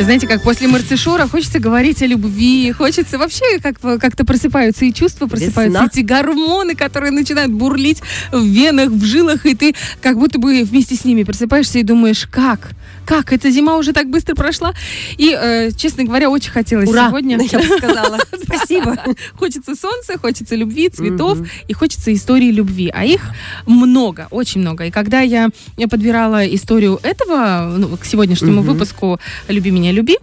Знаете, как после Марцишора хочется говорить о любви, хочется вообще как, как-то просыпаются и чувства, просыпаются Весна. эти гормоны, которые начинают бурлить в венах, в жилах, и ты как будто бы вместе с ними просыпаешься и думаешь, как? Как? Эта зима уже так быстро прошла? И, э, честно говоря, очень хотелось Ура! сегодня... Я бы сказала. Спасибо. Хочется солнца, хочется любви, цветов и хочется истории любви. А их много, очень много. И когда я подбирала историю этого ну, к сегодняшнему выпуску «Люби меня, люби»,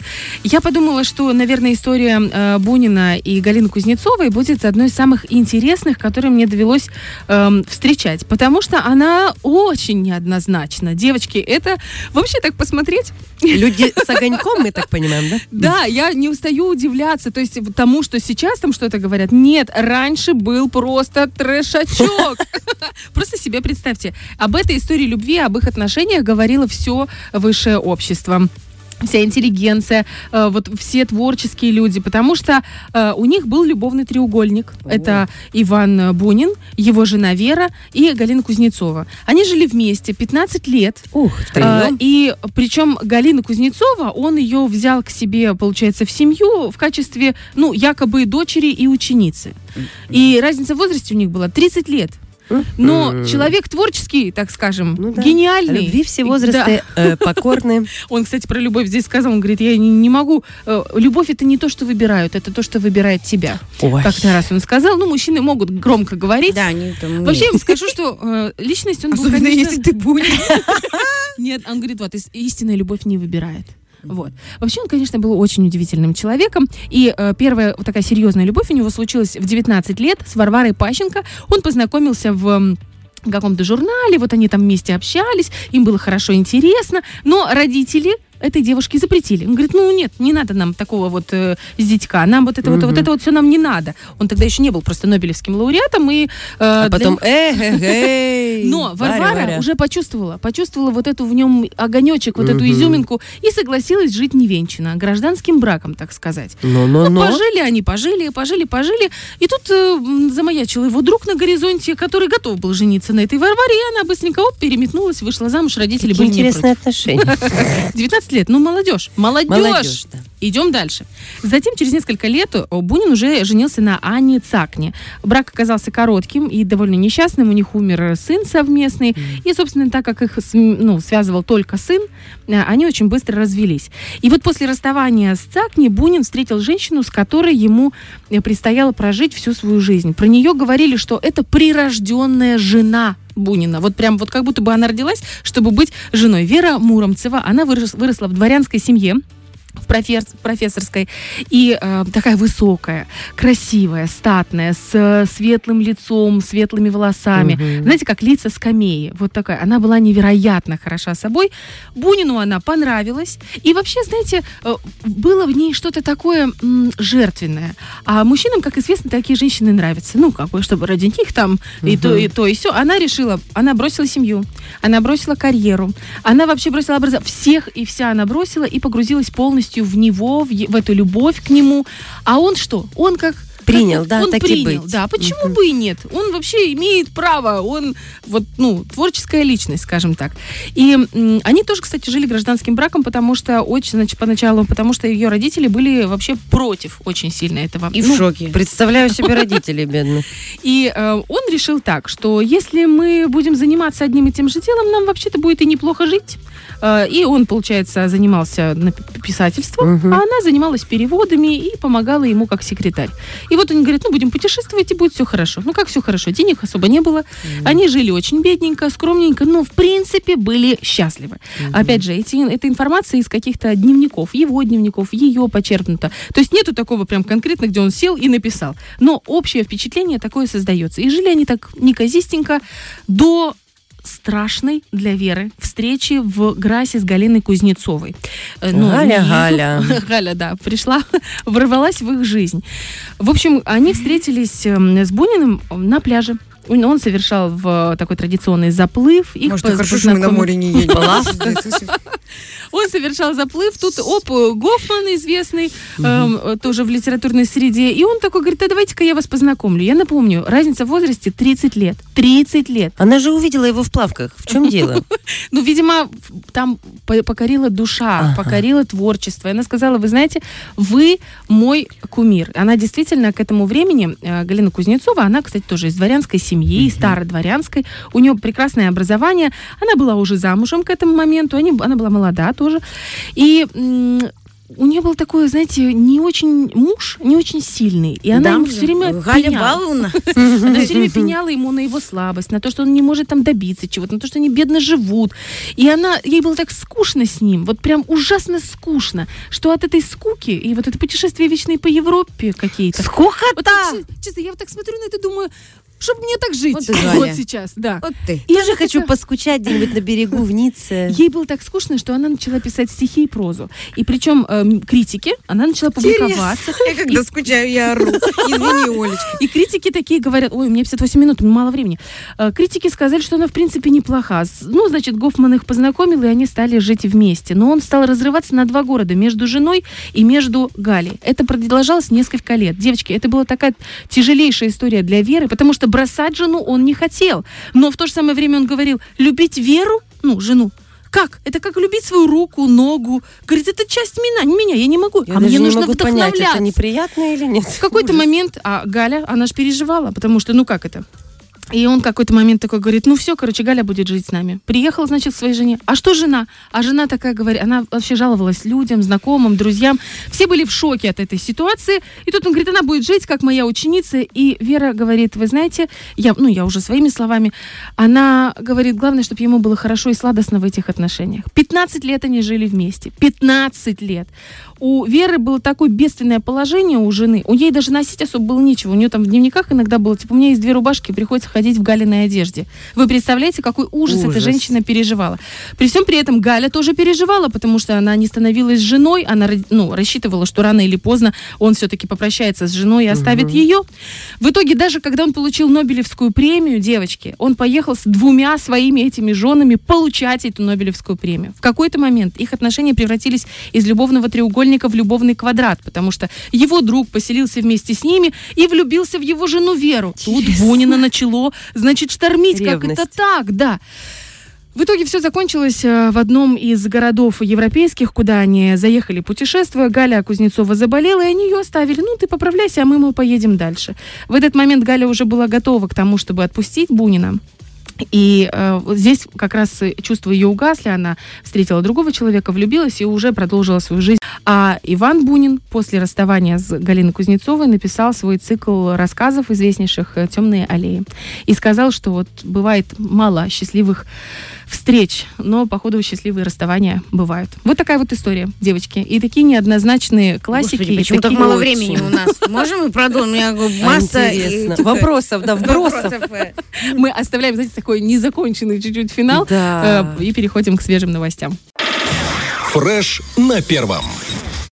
я подумала, что, наверное, история э, Бунина и Галины Кузнецовой будет одной из самых интересных, которые мне довелось эм, встречать. Потому что она очень неоднозначна. Девочки, это вообще так посмотреть, Люди с огоньком, мы так понимаем, да? да, я не устаю удивляться, то есть тому, что сейчас там что-то говорят. Нет, раньше был просто трэшачок. Просто себе представьте. Об этой истории любви, об их отношениях говорило все высшее общество вся интеллигенция, э, вот все творческие люди, потому что э, у них был любовный треугольник. Это Иван Бунин, его жена Вера и Галина Кузнецова. Они жили вместе 15 лет. Ух, втроем. И причем Галина Кузнецова, он ее взял к себе, получается, в семью в качестве, ну, якобы дочери и ученицы. И разница в возрасте у них была 30 лет. Но Мгм. человек творческий, так скажем, Ну да. гениальный. Любви все Да. возрасты э, покорны. Он, кстати, про любовь здесь сказал, он говорит, я не, не могу, э, любовь это не то, что выбирают, это то, что выбирает тебя. Ой. Как-то раз он сказал, ну, мужчины могут громко говорить. Да, они там... Вообще, я вам скажу, что э, личность он был, Особенно конечно, если ты Бунин. Нет, он говорит, вот, ис- истинная любовь не выбирает. Вот. Вообще он, конечно, был очень удивительным человеком. И э, первая вот такая серьезная любовь у него случилась в 19 лет с Варварой Пащенко. Он познакомился в каком-то журнале, вот они там вместе общались, им было хорошо интересно, но родители этой девушке запретили. Он говорит, ну нет, не надо нам такого вот э, зятька, нам вот это угу. вот, вот это вот все нам не надо. Он тогда еще не был просто Нобелевским лауреатом и... Э, а потом... Них... «Э, э, э, но Варвара уже почувствовала, почувствовала вот эту в нем огонечек, вот эту изюминку и согласилась жить невенчанно, а гражданским браком, так сказать. Но, но, но. Пожили они, пожили, пожили, пожили. И тут э, замаячил его друг на горизонте, который готов был жениться на этой Варваре, и она быстренько оп, переметнулась, вышла замуж, родители Какие были интересные отношения. 19 15 лет. Ну, молодежь. Молодежь. молодежь да. Идем дальше. Затем, через несколько лет, э, Бунин уже женился на Анне Цакне. Брак оказался коротким и довольно несчастным. У них умер э, сын совместный. Mm. И, собственно, так как их ну, связывал только сын, э, они очень быстро развелись. И вот после расставания с Цакни Бунин встретил женщину, с которой ему предстояло прожить всю свою жизнь. Про нее говорили, что это прирожденная жена Бунина. Вот прям вот как будто бы она родилась, чтобы быть женой. Вера Муромцева, она вырос- выросла в дворянской семье в профес- профессорской и э, такая высокая, красивая, статная, с светлым лицом, светлыми волосами. Мгм. Знаете, как лица скамеи. Вот такая. Она была невероятно хороша собой. Бунину она понравилась. И вообще, знаете, э, было в ней что-то такое м, жертвенное. А мужчинам, как известно, такие женщины нравятся. Ну, как бы, чтобы ради них там и то, и то, и все. Она решила, она бросила семью, она бросила карьеру, она вообще бросила образование. Всех и вся она бросила и погрузилась полностью в него, в, в эту любовь к нему. А он что? Он как Принял, да, он так и принял, быть. да. Почему бы и нет? Он вообще имеет право, он вот, ну, творческая личность, скажем так. И м, они тоже, кстати, жили гражданским браком, потому что очень, значит, поначалу, потому что ее родители были вообще против очень сильно этого. И в Ну, шоке. Представляю себе родителей бедных. и э, он решил так, что если мы будем заниматься одним и тем же делом, нам вообще-то будет и неплохо жить. Э, и он, получается, занимался писательством, Мгм. а она занималась переводами и помогала ему как секретарь. И вот они говорят, ну, будем путешествовать, и будет все хорошо. Ну, как все хорошо? Денег особо не было. Они жили очень бедненько, скромненько, но, в принципе, были счастливы. Опять же, эти, эта информация из каких-то дневников, его дневников, ее почерпнута. То есть нету такого прям конкретно, где он сел и написал. Но общее впечатление такое создается. И жили они так неказистенько до страшной для Веры встречи в Грасе с Галиной Кузнецовой. Э, ну, Галя, не- Галя. Галя, да, пришла, ворвалась в их жизнь. В общем, они встретились эм, с Буниным на пляже. Он совершал в такой традиционный заплыв. Их Может, хорошо, что мы на море не едем. Он совершал заплыв. Тут оп, Гофман известный, эм, тоже в литературной среде. И он такой говорит, а давайте-ка я вас познакомлю. Я напомню, разница в возрасте 30 лет. 30 лет. Она же увидела его в плавках. В чем дело? Ну, видимо, там по- покорила душа, покорила творчество. Она сказала, вы знаете, вы мой кумир. Она действительно к этому времени, э, Галина Кузнецова, она, кстати, тоже из дворянской семьи, стародворянской. У нее прекрасное образование. Она была уже замужем к этому моменту. Они, она была молода тоже. И у нее был такой, знаете, не очень муж, не очень сильный. И она Да, ему все время Галя пеняла. Баловна. Она все время пеняла ему на его слабость, на то, что он не может там добиться чего-то, на то, что они бедно живут. И она, ей было так скучно с ним, вот прям ужасно скучно, что от этой скуки и вот это путешествие вечные по Европе какие-то. Скукота! Вот честно, я вот так смотрю на это думаю, чтобы мне так жить Вот ты, вот сейчас, да. Вот ты. И Я же хочу поскучать где-нибудь на берегу в Ницце. Ей было так скучно, что она начала писать стихи и прозу. И причем эм, критики, она начала публиковаться. Я когда скучаю, я ору. Извини, Олечка. И критики такие говорят, ой, у меня 58 минут, мало времени. Э, Критики сказали, что она, в принципе, неплоха. Ну, значит, Гофман их познакомил, и они стали жить вместе. Но он стал разрываться на два города, между женой и между Галей. Это продолжалось несколько лет. Девочки, это была такая тяжелейшая история для Веры, потому что бросать жену он не хотел. Но в то же самое время он говорил, любить Веру, ну, жену, как? Это как любить свою руку, ногу. Говорит, это часть меня, не меня, я не могу. Я а мне не нужно могу понять, вдохновляться. это неприятно или нет. В какой-то момент, а Галя, она же переживала, потому что, ну как это? И он какой-то момент такой говорит, ну все, короче, Галя будет жить с нами. Приехал, значит, к своей жене. А что жена? А жена такая говорит, она вообще жаловалась людям, знакомым, друзьям. Все были в шоке от этой ситуации. И тут он говорит, она будет жить, как моя ученица. И Вера говорит, вы знаете, я, ну я уже своими словами, она говорит, главное, чтобы ему было хорошо и сладостно в этих отношениях. 15 лет они жили вместе. 15 лет. У Веры было такое бедственное положение у жены. У ней даже носить особо было нечего. У нее там в дневниках иногда было, типа, у меня есть две рубашки, приходится ходить в Галиной одежде. Вы представляете, какой ужас, эта Ужас. женщина переживала. При всем при этом Галя тоже переживала, потому что она не становилась женой, она ну, рассчитывала, что рано или поздно он все-таки попрощается с женой и оставит ее. В итоге, даже когда он получил Нобелевскую премию, девочки, он поехал с двумя своими этими женами получать эту Нобелевскую премию. В какой-то момент их отношения превратились из любовного треугольника в любовный квадрат, потому что его друг поселился вместе с ними и влюбился в его жену Веру. Тут Бунина начало, значит, штормить. Как Ревность. это так, да. В итоге все закончилось э, в одном из городов европейских, куда они заехали путешествуя. Галя Кузнецова заболела, и они ее оставили. Ну, ты поправляйся, а мы, мы поедем дальше. В этот момент Галя уже была готова к тому, чтобы отпустить Бунина. И э, вот здесь как раз и чувства ее угасли, она встретила другого человека, влюбилась и уже продолжила свою жизнь. А Иван Бунин после расставания с Галиной Кузнецовой написал свой цикл рассказов известнейших э, «Темные аллеи». И сказал, что вот бывает мало счастливых встреч, но, походу, счастливые расставания бывают. Вот такая вот история, девочки. И такие неоднозначные классики. Господи, почему так мало очень. времени у нас? Можем мы продолжим? У меня масса... э, Интересно. Вопросов, да, вбросов. вопросов, э. Мы оставляем, знаете, такой незаконченный чуть-чуть финал Да. э, и переходим к свежим новостям. Фреш на первом.